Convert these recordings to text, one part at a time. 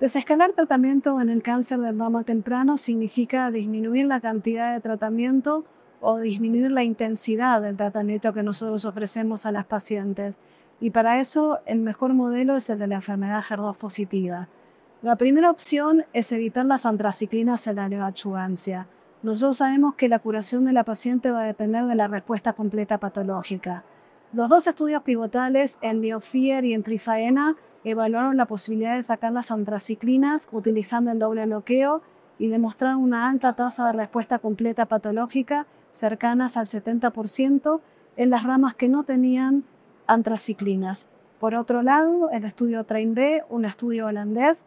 Desescalar tratamiento en el cáncer de mama temprano significa disminuir la cantidad de tratamiento o disminuir la intensidad del tratamiento que nosotros ofrecemos a las pacientes. Y para eso el mejor modelo es el de la enfermedad HER2 positiva. La primera opción es evitar las antraciclinas en la neoadjuvancia. Nosotros sabemos que la curación de la paciente va a depender de la respuesta completa patológica. Los dos estudios pivotales en Biofier y en Trifaena evaluaron la posibilidad de sacar las antraciclinas utilizando el doble bloqueo y demostraron una alta tasa de respuesta completa patológica cercanas al 70% en las ramas que no tenían antraciclinas. Por otro lado, el estudio Train B, un estudio holandés,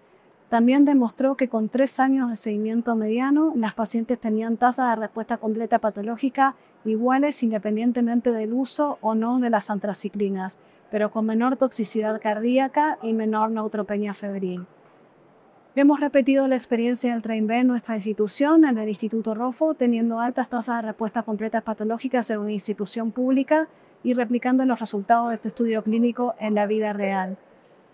también demostró que con tres años de seguimiento mediano, las pacientes tenían tasas de respuesta completa patológica iguales independientemente del uso o no de las antraciclinas, pero con menor toxicidad cardíaca y menor neutropenia febril. Hemos repetido la experiencia del Train B en nuestra institución, en el Instituto ROFO, teniendo altas tasas de respuesta completas patológicas en una institución pública y replicando los resultados de este estudio clínico en la vida real.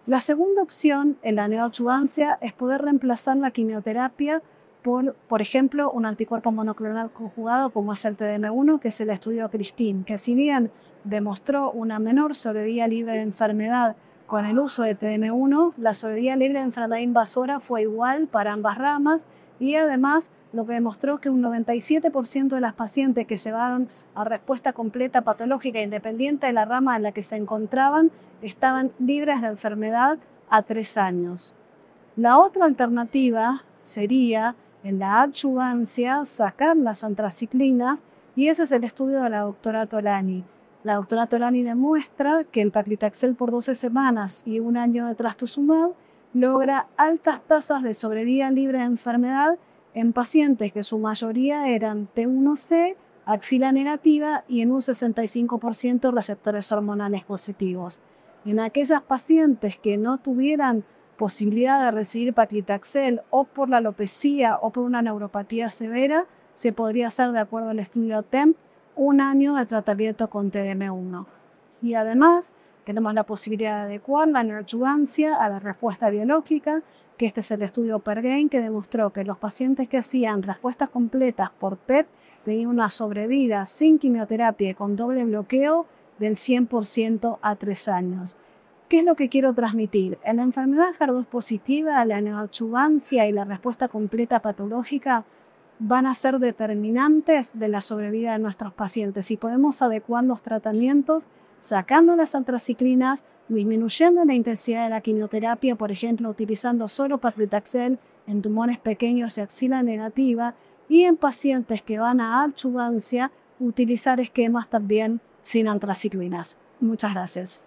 La segunda opción en la neoadjuvancia es poder reemplazar la quimioterapia por, por ejemplo, un anticuerpo monoclonal conjugado como es el TDM1, que es el estudio Christine, que si bien demostró una menor sobrevida libre de enfermedad con el uso de TDM1, la sobrevida libre de enfermedad invasora fue igual para ambas ramas y además lo que demostró que un 97% de las pacientes que llevaron a respuesta completa patológica independiente de la rama en la que se encontraban estaban libres de enfermedad a tres años. La otra alternativa sería en la adjuvancia sacar las antraciclinas y ese es el estudio de la doctora Tolani. La doctora Tolani demuestra que el paclitaxel por 12 semanas y un año de trastuzumab logra altas tasas de sobrevida libre de enfermedad en pacientes que su mayoría eran T1C, axila negativa y en un 65% receptores hormonales positivos. En aquellas pacientes que no tuvieran posibilidad de recibir paclitaxel o por la alopecia o por una neuropatía severa, se podría hacer, de acuerdo al estudio TEMP, un año de tratamiento con TDM1. Y además, tenemos la posibilidad de adecuar la neoadjuvancia a la respuesta biológica, que este es el estudio PERGAIN que demostró que los pacientes que hacían respuestas completas por PET tenían una sobrevida sin quimioterapia y con doble bloqueo del 100% a tres años. ¿Qué es lo que quiero transmitir? En la enfermedad HER2 positiva, la neoadjuvancia y la respuesta completa patológica van a ser determinantes de la sobrevida de nuestros pacientes y podemos adecuar los tratamientos sacando las antraciclinas, disminuyendo la intensidad de la quimioterapia, por ejemplo, utilizando solo paclitaxel en tumores pequeños y axila negativa, y en pacientes que van a adjuvancia, utilizar esquemas también sin antraciclinas. Muchas gracias.